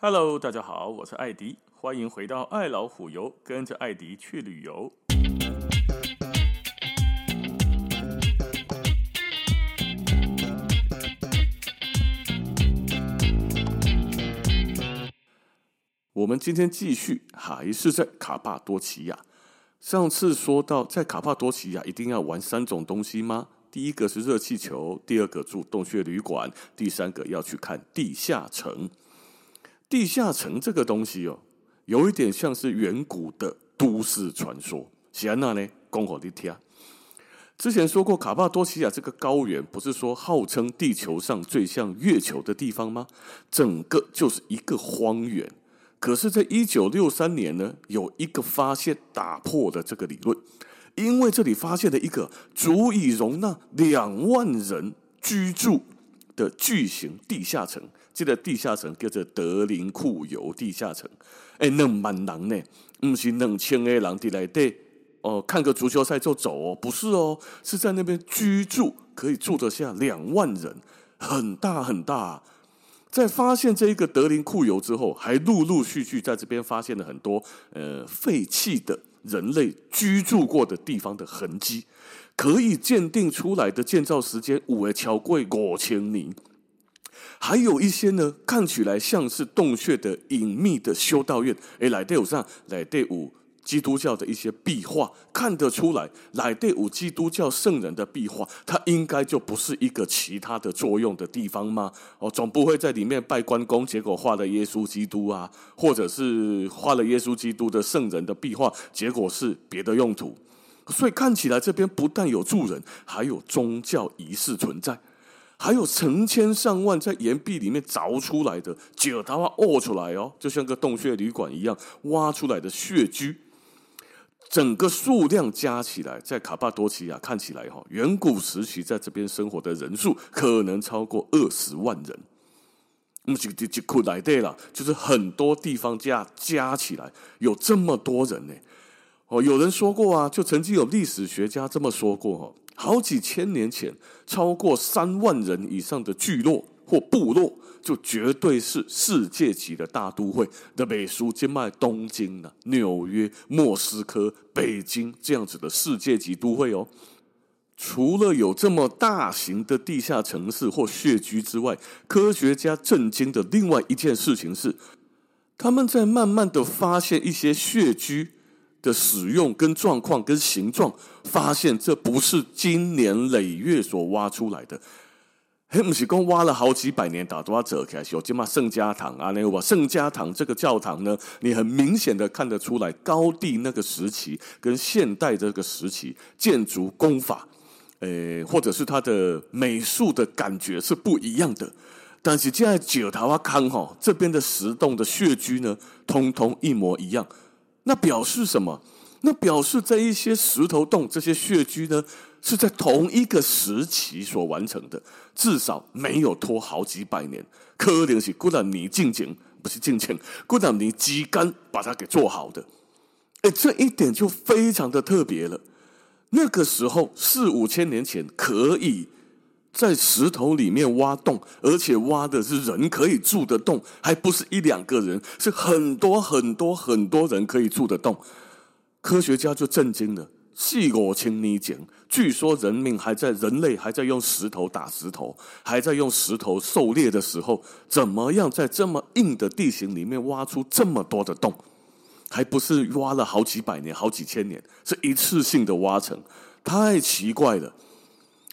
Hello，大家好，我是艾迪，欢迎回到爱老虎游，跟着艾迪去旅游。我们今天继续，还是在卡帕多奇亚。上次说到，在卡帕多奇亚一定要玩三种东西吗？第一个是热气球，第二个住洞穴旅馆，第三个要去看地下城。地下城这个东西哦，有一点像是远古的都市传说。喜安娜呢，公口的听。之前说过，卡帕多奇亚这个高原不是说号称地球上最像月球的地方吗？整个就是一个荒原。可是，在一九六三年呢，有一个发现打破了这个理论，因为这里发现了一个足以容纳两万人居住的巨型地下城。这个地下城叫做德林库尤地下城，哎，两万人呢，不是两千个人在来对哦，看个足球赛就走哦，不是哦，是在那边居住，可以住得下两万人，很大很大。在发现这一个德林库尤之后，还陆陆续续在这边发现了很多呃废弃的人类居住过的地方的痕迹，可以鉴定出来的建造时间五超过五千年。还有一些呢，看起来像是洞穴的隐秘的修道院，诶，来队伍上来队伍基督教的一些壁画，看得出来来第五基督教圣人的壁画，它应该就不是一个其他的作用的地方吗？哦，总不会在里面拜关公，结果画了耶稣基督啊，或者是画了耶稣基督的圣人的壁画，结果是别的用途。所以看起来这边不但有住人，还有宗教仪式存在。还有成千上万在岩壁里面凿出来的，脚它挖出来哦，就像个洞穴旅馆一样挖出来的穴居，整个数量加起来，在卡帕多奇亚看起来哈，远古时期在这边生活的人数可能超过二十万人。那么就就就库来对了，就是很多地方加加起来有这么多人呢。哦，有人说过啊，就曾经有历史学家这么说过哈。好几千年前，超过三万人以上的聚落或部落，就绝对是世界级的大都会的美术，兼卖东京啊、纽约、莫斯科、北京这样子的世界级都会哦。除了有这么大型的地下城市或穴居之外，科学家震惊的另外一件事情是，他们在慢慢的发现一些穴居。的使用跟状况跟形状，发现这不是经年累月所挖出来的，嘿，不是说挖了好几百年打多少折开始有这么圣家堂啊，那个圣家堂这个教堂呢，你很明显的看得出来高地那个时期跟现代这个时期建筑工法，诶，或者是它的美术的感觉是不一样的。但是现在九桃花康哈这边的石洞的穴居呢，通通一模一样。那表示什么？那表示在一些石头洞这些穴居呢，是在同一个时期所完成的，至少没有拖好几百年。可能是古兰尼进前，不是进前，古兰尼基干把它给做好的。哎，这一点就非常的特别了。那个时候四五千年前可以。在石头里面挖洞，而且挖的是人可以住的洞，还不是一两个人，是很多很多很多人可以住的洞。科学家就震惊了。细我请你讲，据说人命还在，人类还在用石头打石头，还在用石头狩猎的时候，怎么样在这么硬的地形里面挖出这么多的洞？还不是挖了好几百年、好几千年，是一次性的挖成，太奇怪了。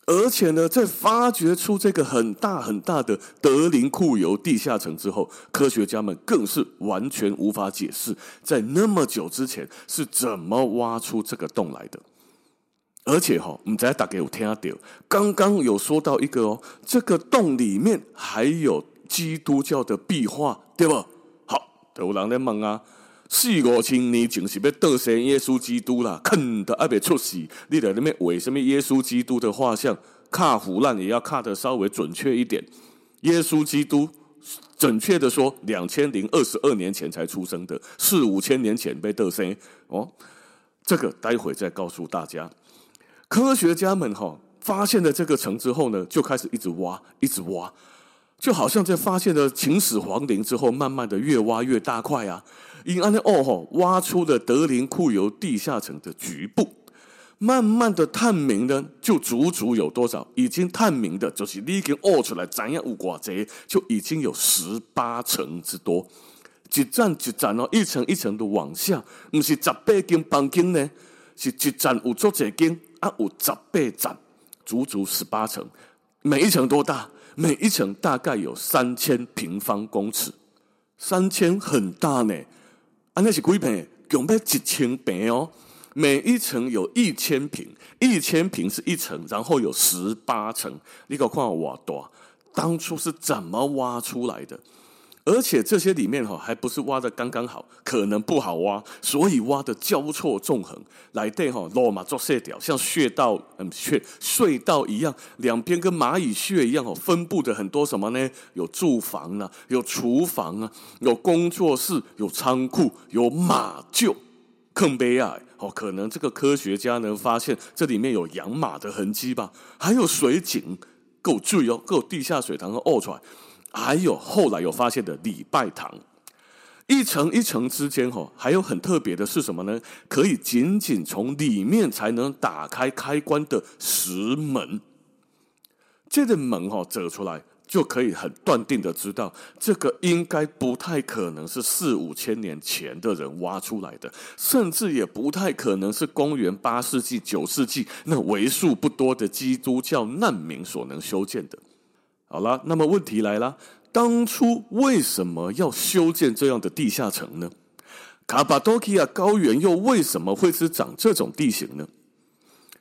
而且呢，在发掘出这个很大很大的德林库尤地下城之后，科学家们更是完全无法解释，在那么久之前是怎么挖出这个洞来的。而且哈，我们再打给我听下，刚刚有说到一个哦，这个洞里面还有基督教的壁画，对不？好，有人在问啊。四五千年前是要倒生耶稣基督啦，肯的还没出世，你在那边为什么耶稣基督的画像卡腐烂也要卡得稍微准确一点？耶稣基督准确的说，两千零二十二年前才出生的，四五千年前被倒生哦。这个待会再告诉大家。科学家们哈发现了这个城之后呢，就开始一直挖，一直挖。就好像在发现了秦始皇陵之后，慢慢的越挖越大块啊。因安的哦吼，挖出了德林库油地下层的局部，慢慢的探明呢，就足足有多少？已经探明的，就是你已经挖出来，怎样有寡贼，就已经有十八层之多。一层一层哦，一层一层的往下，不是十八间房间呢，是一层有足几间啊？有十八层，足足十八层。每一层多大？每一层大概有三千平方公尺，三千很大呢。啊，那是几平？共要一千平哦。每一层有一千平，一千平是一层，然后有十八层。你搞看我多，当初是怎么挖出来的？而且这些里面哈，还不是挖的刚刚好，可能不好挖，所以挖的交错纵横，来对哈罗马做线条，像穴道嗯穴隧道一样，两边跟蚂蚁穴一样哦，分布的很多什么呢？有住房啊，有厨房啊，有工作室，有仓库，有马厩，更悲哀哦，可能这个科学家能发现这里面有养马的痕迹吧？还有水井，够注意哦，够地下水塘和漚出来。还有后来有发现的礼拜堂，一层一层之间哈，还有很特别的是什么呢？可以仅仅从里面才能打开开关的石门，这个门哈走出来就可以很断定的知道，这个应该不太可能是四五千年前的人挖出来的，甚至也不太可能是公元八世纪、九世纪那为数不多的基督教难民所能修建的。好了，那么问题来了，当初为什么要修建这样的地下城呢？卡巴多基亚高原又为什么会是长这种地形呢？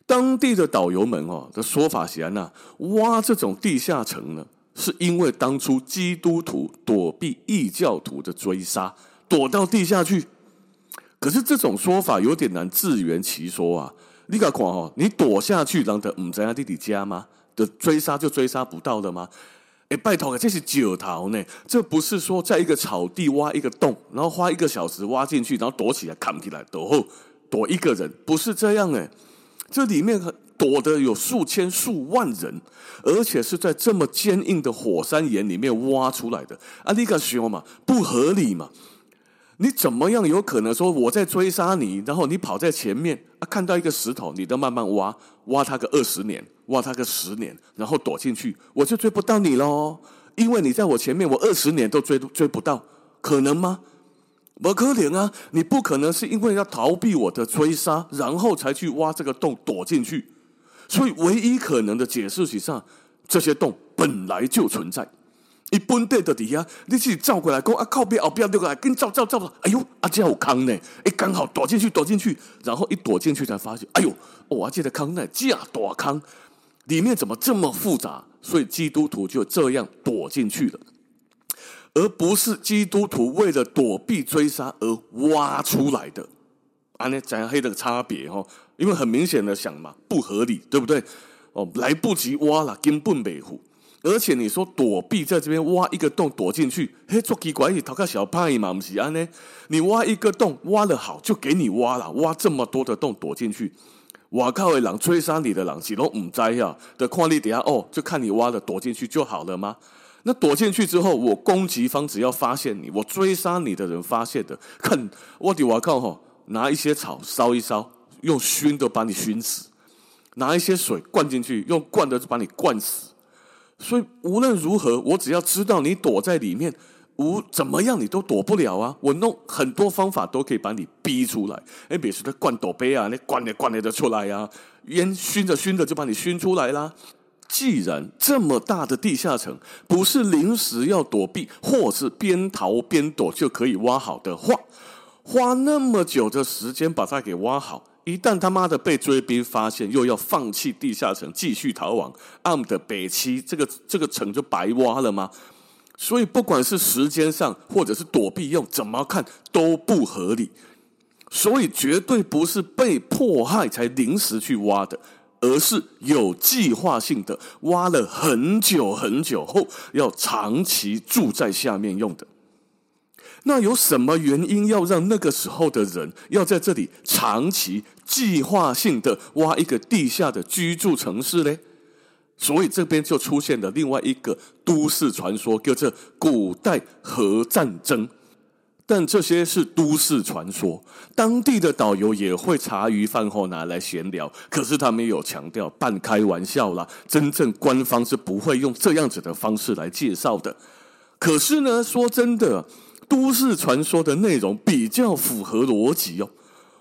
当地的导游们哦的说法是啊，挖这种地下城呢，是因为当初基督徒躲避异教徒的追杀，躲到地下去。可是这种说法有点难自圆其说啊！你敢看哦，你躲下去，让他唔在弟弟家吗？的追杀就追杀不到了吗？哎，拜托，这是九桃呢，这不是说在一个草地挖一个洞，然后花一个小时挖进去，然后躲起来扛起来，躲后躲一个人，不是这样哎，这里面躲的有数千数万人，而且是在这么坚硬的火山岩里面挖出来的，啊，你敢说嘛？不合理嘛？你怎么样有可能说我在追杀你，然后你跑在前面啊，看到一个石头，你都慢慢挖，挖它个二十年，挖他个十年，然后躲进去，我就追不到你喽？因为你在我前面，我二十年都追追不到，可能吗？不可能啊！你不可能是因为要逃避我的追杀，然后才去挖这个洞躲进去。所以唯一可能的解释是上，这些洞本来就存在。一本地的底下，你自己照过来讲啊，靠边后边对过来，跟照照照照，哎呦，啊这有坑呢，哎，刚好躲进去，躲进去，然后一躲进去才发现，哎呦，哇，这个坑呢，这大坑，里面怎么这么复杂？所以基督徒就这样躲进去了，而不是基督徒为了躲避追杀而挖出来的。啊，那怎样黑的差别哦？因为很明显的想嘛，不合理，对不对？哦，来不及挖了，根本没户。而且你说躲避在这边挖一个洞躲进去，嘿，做奇怪，你头个小派嘛？不是安？呢，你挖一个洞挖得好，就给你挖了，挖这么多的洞躲进去，我靠！的人追杀你的狼，几龙五灾呀的矿力底下哦，就看你挖了躲进去就好了吗？那躲进去之后，我攻击方只要发现你，我追杀你的人发现的，看我的我靠哈，拿一些草烧一烧，用熏的把你熏死，拿一些水灌进去，用灌的就把你灌死。所以无论如何，我只要知道你躲在里面，无怎么样你都躲不了啊！我弄很多方法都可以把你逼出来。哎，比如说他灌斗杯啊，你灌的灌的就出来呀，烟熏着熏着就把你熏出来啦。既然这么大的地下城不是临时要躲避，或是边逃边躲就可以挖好的话，花那么久的时间把它给挖好。一旦他妈的被追兵发现，又要放弃地下城继续逃亡，暗的北七这个这个城就白挖了吗？所以不管是时间上或者是躲避用，怎么看都不合理。所以绝对不是被迫害才临时去挖的，而是有计划性的挖了很久很久后，要长期住在下面用的。那有什么原因要让那个时候的人要在这里长期计划性的挖一个地下的居住城市呢？所以这边就出现了另外一个都市传说，叫做古代核战争。但这些是都市传说，当地的导游也会茶余饭后拿来闲聊。可是他没有强调，半开玩笑啦，真正官方是不会用这样子的方式来介绍的。可是呢，说真的，都市传说的内容比较符合逻辑哦。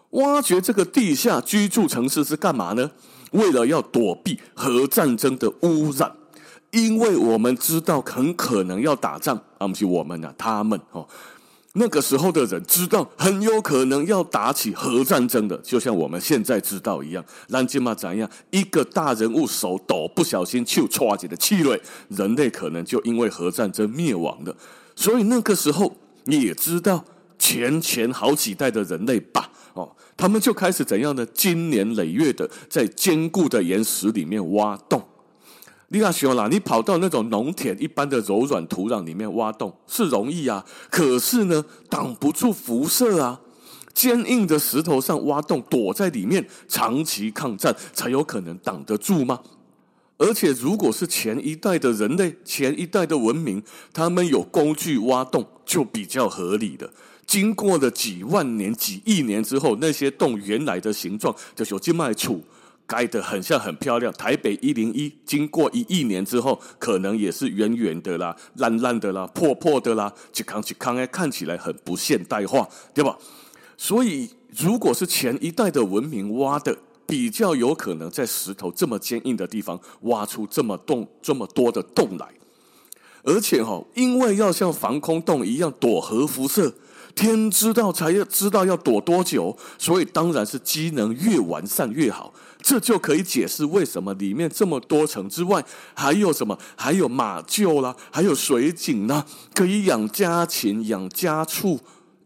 挖掘这个地下居住城市是干嘛呢？为了要躲避核战争的污染，因为我们知道很可能要打仗啊，不是我们啊，他们哦。那个时候的人知道很有可能要打起核战争的，就像我们现在知道一样。让金马怎样？一个大人物手抖，不小心就唰起的气馁，人类可能就因为核战争灭亡了。所以那个时候也知道，前前好几代的人类吧，哦，他们就开始怎样的？经年累月的在坚固的岩石里面挖洞。你看，小啦，你跑到那种农田一般的柔软土壤里面挖洞是容易啊，可是呢，挡不住辐射啊。坚硬的石头上挖洞，躲在里面长期抗战才有可能挡得住吗？而且，如果是前一代的人类、前一代的文明，他们有工具挖洞，就比较合理的。经过了几万年、几亿年之后，那些洞原来的形状就有静脉处。盖得很像很漂亮，台北一零一经过一亿年之后，可能也是圆圆的啦、烂烂的啦、破破的啦，去康去康哎，看起来很不现代化，对吧？所以，如果是前一代的文明挖的，比较有可能在石头这么坚硬的地方挖出这么洞这么多的洞来，而且哈，因为要像防空洞一样躲核辐射。天知道才要知道要躲多久，所以当然是机能越完善越好。这就可以解释为什么里面这么多层之外，还有什么？还有马厩啦，还有水井啦，可以养家禽、养家畜。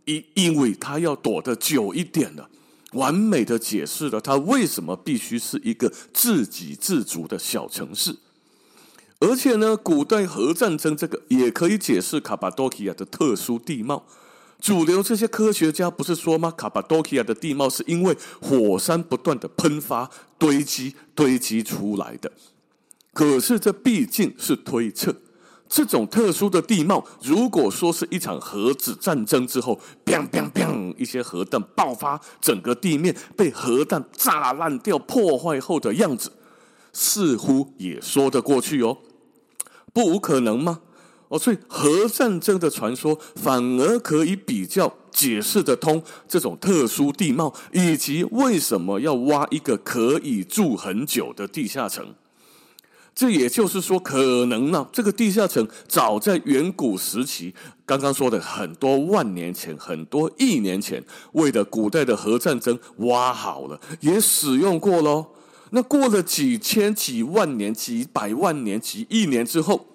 因因为它要躲得久一点了，完美的解释了它为什么必须是一个自给自足的小城市。而且呢，古代核战争这个也可以解释卡巴多其亚的特殊地貌。主流这些科学家不是说吗？卡巴多其亚的地貌是因为火山不断的喷发、堆积、堆积出来的。可是这毕竟是推测。这种特殊的地貌，如果说是一场核子战争之后，砰砰砰，一些核弹爆发，整个地面被核弹炸烂掉、破坏后的样子，似乎也说得过去哦。不无可能吗？哦，所以核战争的传说反而可以比较解释得通这种特殊地貌，以及为什么要挖一个可以住很久的地下城。这也就是说，可能呢，这个地下城早在远古时期，刚刚说的很多万年前、很多亿年前，为了古代的核战争挖好了，也使用过喽。那过了几千、几万年、几百万年、几亿年之后。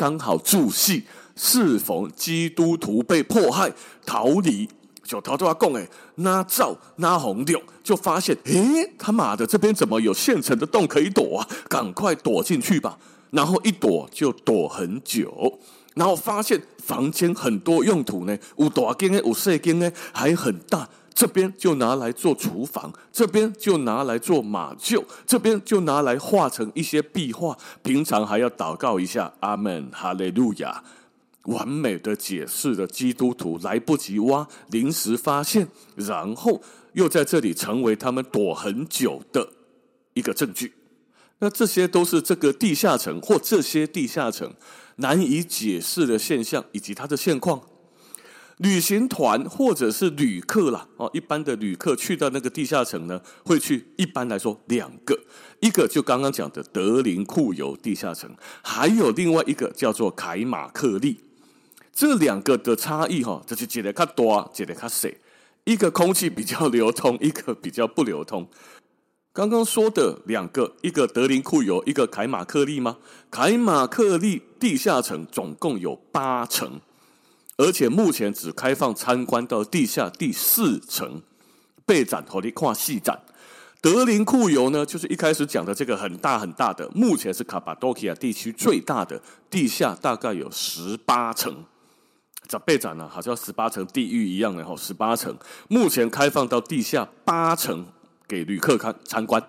刚好助戏，适逢基督徒被迫害逃离，就逃到阿贡哎，那照那红六就发现，诶，他妈的，这边怎么有现成的洞可以躲啊？赶快躲进去吧！然后一躲就躲很久，然后发现房间很多用途呢，有大间的，有细间的，还很大。这边就拿来做厨房，这边就拿来做马厩，这边就拿来画成一些壁画。平常还要祷告一下，阿门，哈利路亚，完美的解释了基督徒来不及挖，临时发现，然后又在这里成为他们躲很久的一个证据。那这些都是这个地下城或这些地下城难以解释的现象以及它的现况。旅行团或者是旅客啦，哦，一般的旅客去到那个地下城呢，会去一般来说两个，一个就刚刚讲的德林库尤地下城，还有另外一个叫做凯马克利。这两个的差异哈，就是一个较大，一个较小，一个空气比较流通，一个比较不流通。刚刚说的两个，一个德林库尤，一个凯马克利吗？凯马克利地下城总共有八层。而且目前只开放参观到地下第四层，备展和你看细展。德林库尤呢，就是一开始讲的这个很大很大的，目前是卡巴多其亚地区最大的，地下大概有十八层。这备展呢，好像十八层地狱一样的哈，十八层，目前开放到地下八层给旅客看参观。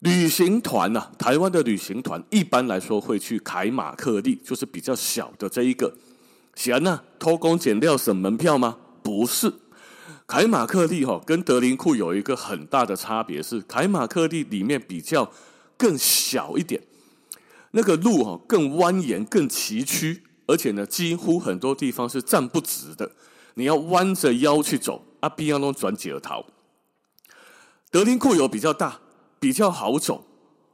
旅行团啊，台湾的旅行团一般来说会去凯马克利，就是比较小的这一个。闲啊，偷工减料省门票吗？不是，凯马克利哈跟德林库有一个很大的差别是，凯马克利里面比较更小一点，那个路哈更蜿蜒、更崎岖，而且呢，几乎很多地方是站不直的，你要弯着腰去走，啊，必要弄转几头。德林库有比较大。比较好走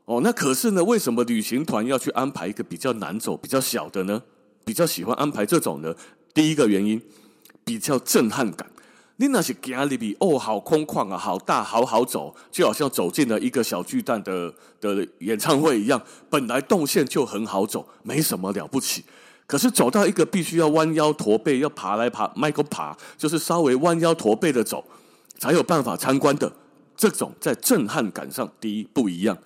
哦，那可是呢？为什么旅行团要去安排一个比较难走、比较小的呢？比较喜欢安排这种呢？第一个原因比较震撼感。你那是行里边哦，好空旷啊，好大，好好走，就好像走进了一个小巨蛋的的演唱会一样。本来动线就很好走，没什么了不起。可是走到一个必须要弯腰驼背，要爬来爬，迈个爬，就是稍微弯腰驼背的走，才有办法参观的。这种在震撼感上，第一不一样，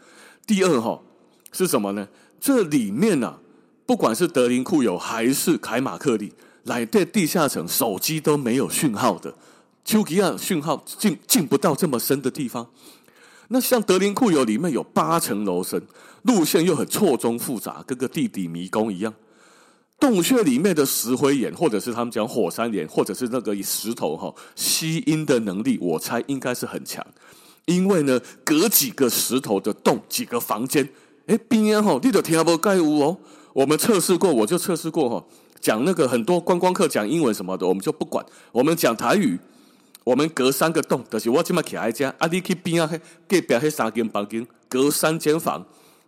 第二哈是什么呢？这里面呢、啊，不管是德林库有还是凯马克利，来在地下层，手机都没有讯号的，丘吉亚讯号进进不到这么深的地方。那像德林库有里面有八层楼深，路线又很错综复杂，跟个地底迷宫一样。洞穴里面的石灰岩，或者是他们讲火山岩，或者是那个石头哈吸音的能力，我猜应该是很强。因为呢，隔几个石头的洞，几个房间，哎，边啊吼，你都听不盖屋哦。我们测试过，我就测试过哈。讲那个很多观光客讲英文什么的，我们就不管。我们讲台语，我们隔三个洞，就是我今麦起来家，啊，你去边啊，隔壁那三间房间，隔三间房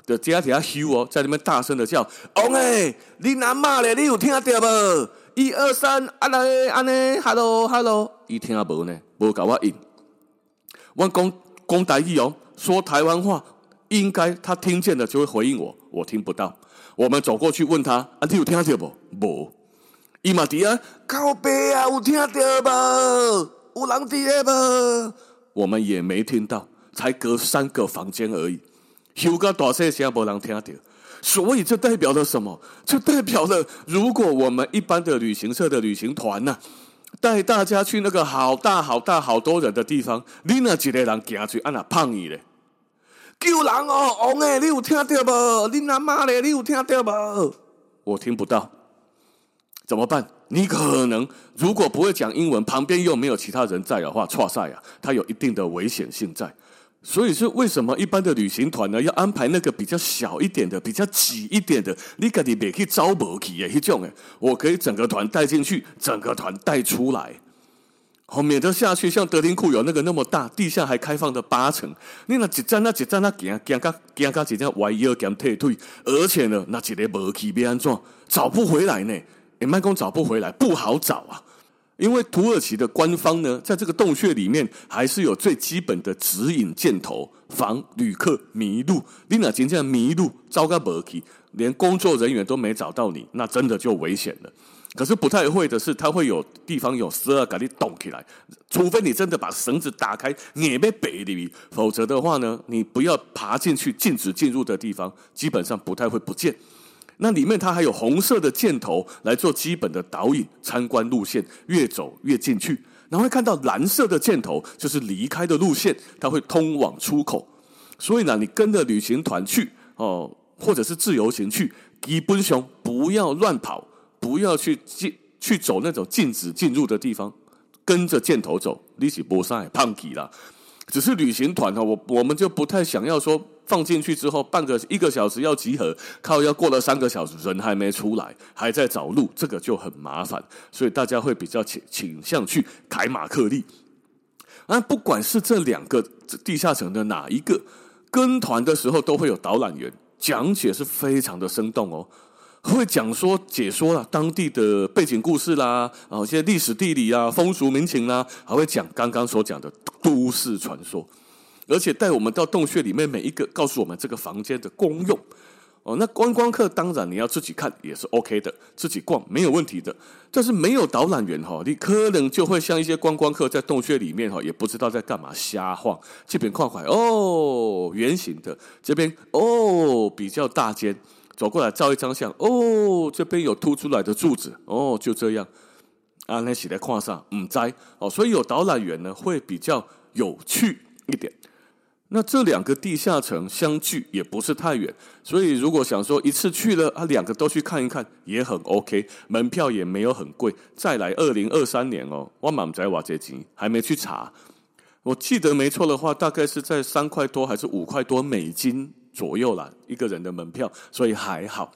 的家底下修哦，在里面大声的叫，哦哎，你哪骂咧？你有听到不？一二三，阿来，阿呢，hello hello，一听无呢，无搞我应，我讲。讲台语哦，说台湾话，应该他听见了就会回应我，我听不到。我们走过去问他：“啊，你有听到不？”不，伊玛迪啊，靠北啊，有听到不？有人在不？我们也没听到，才隔三个房间而已。有个大声声，没人听到。所以这代表了什么？这代表了，如果我们一般的旅行社的旅行团呢、啊？带大家去那个好大好大好多人的地方，你那几个人行去，安那胖你嘞？救人哦，王诶，你有听到不？你阿妈嘞，你有听到不？我听不到，怎么办？你可能如果不会讲英文，旁边又没有其他人在的话，错赛啊，它有一定的危险性在。所以是为什么一般的旅行团呢，要安排那个比较小一点的、比较挤一点的？你可以别去招不起的那种诶，我可以整个团带进去，整个团带出来，好免得下去。像德林库有那个那么大，地下还开放的八层，你那一站那一站那行行个行个一阵弯腰兼退退，而且呢，那一个无去要安怎找不回来呢？诶，慢工找不回来，不好找啊。因为土耳其的官方呢，在这个洞穴里面还是有最基本的指引箭头，防旅客迷路。你那今天迷路，糟糕不起，连工作人员都没找到你，那真的就危险了。可是不太会的是，它会有地方有十二给你动起来，除非你真的把绳子打开，也没背里，否则的话呢，你不要爬进去禁止进入的地方，基本上不太会不见。那里面它还有红色的箭头来做基本的导引，参观路线越走越进去，然后会看到蓝色的箭头就是离开的路线，它会通往出口。所以呢，你跟着旅行团去哦，或者是自由行去，基本上不要乱跑，不要去进去走那种禁止进入的地方，跟着箭头走，你是不上胖起了。只是旅行团哈，我我们就不太想要说放进去之后半个一个小时要集合，靠要过了三个小时人还没出来，还在找路，这个就很麻烦，所以大家会比较倾倾向去凯马克利。啊，不管是这两个地下层的哪一个，跟团的时候都会有导览员讲解，是非常的生动哦。会讲说解说了当地的背景故事啦，啊，一些历史地理啊、风俗民情啦，还会讲刚刚所讲的都市传说，而且带我们到洞穴里面每一个，告诉我们这个房间的功用。哦，那观光客当然你要自己看也是 OK 的，自己逛没有问题的。但是没有导览员哈，你可能就会像一些观光客在洞穴里面哈，也不知道在干嘛，瞎晃。这边看看哦，圆形的，这边哦比较大间。走过来照一张相哦，这边有凸出来的柱子哦，就这样啊，那写在框上，唔摘哦，所以有导览员呢会比较有趣一点。那这两个地下城相距也不是太远，所以如果想说一次去了啊，两个都去看一看也很 OK，门票也没有很贵。再来，二零二三年哦，我满在瓦这金还没去查，我记得没错的话，大概是在三块多还是五块多美金左右啦，一个人的门票，所以还好。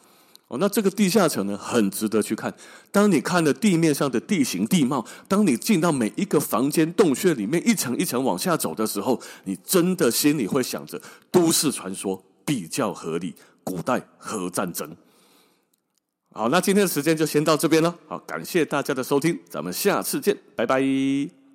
哦，那这个地下城呢，很值得去看。当你看了地面上的地形地貌，当你进到每一个房间洞穴里面，一层一层往下走的时候，你真的心里会想着都市传说比较合理，古代核战争。好，那今天的时间就先到这边了。好，感谢大家的收听，咱们下次见，拜拜。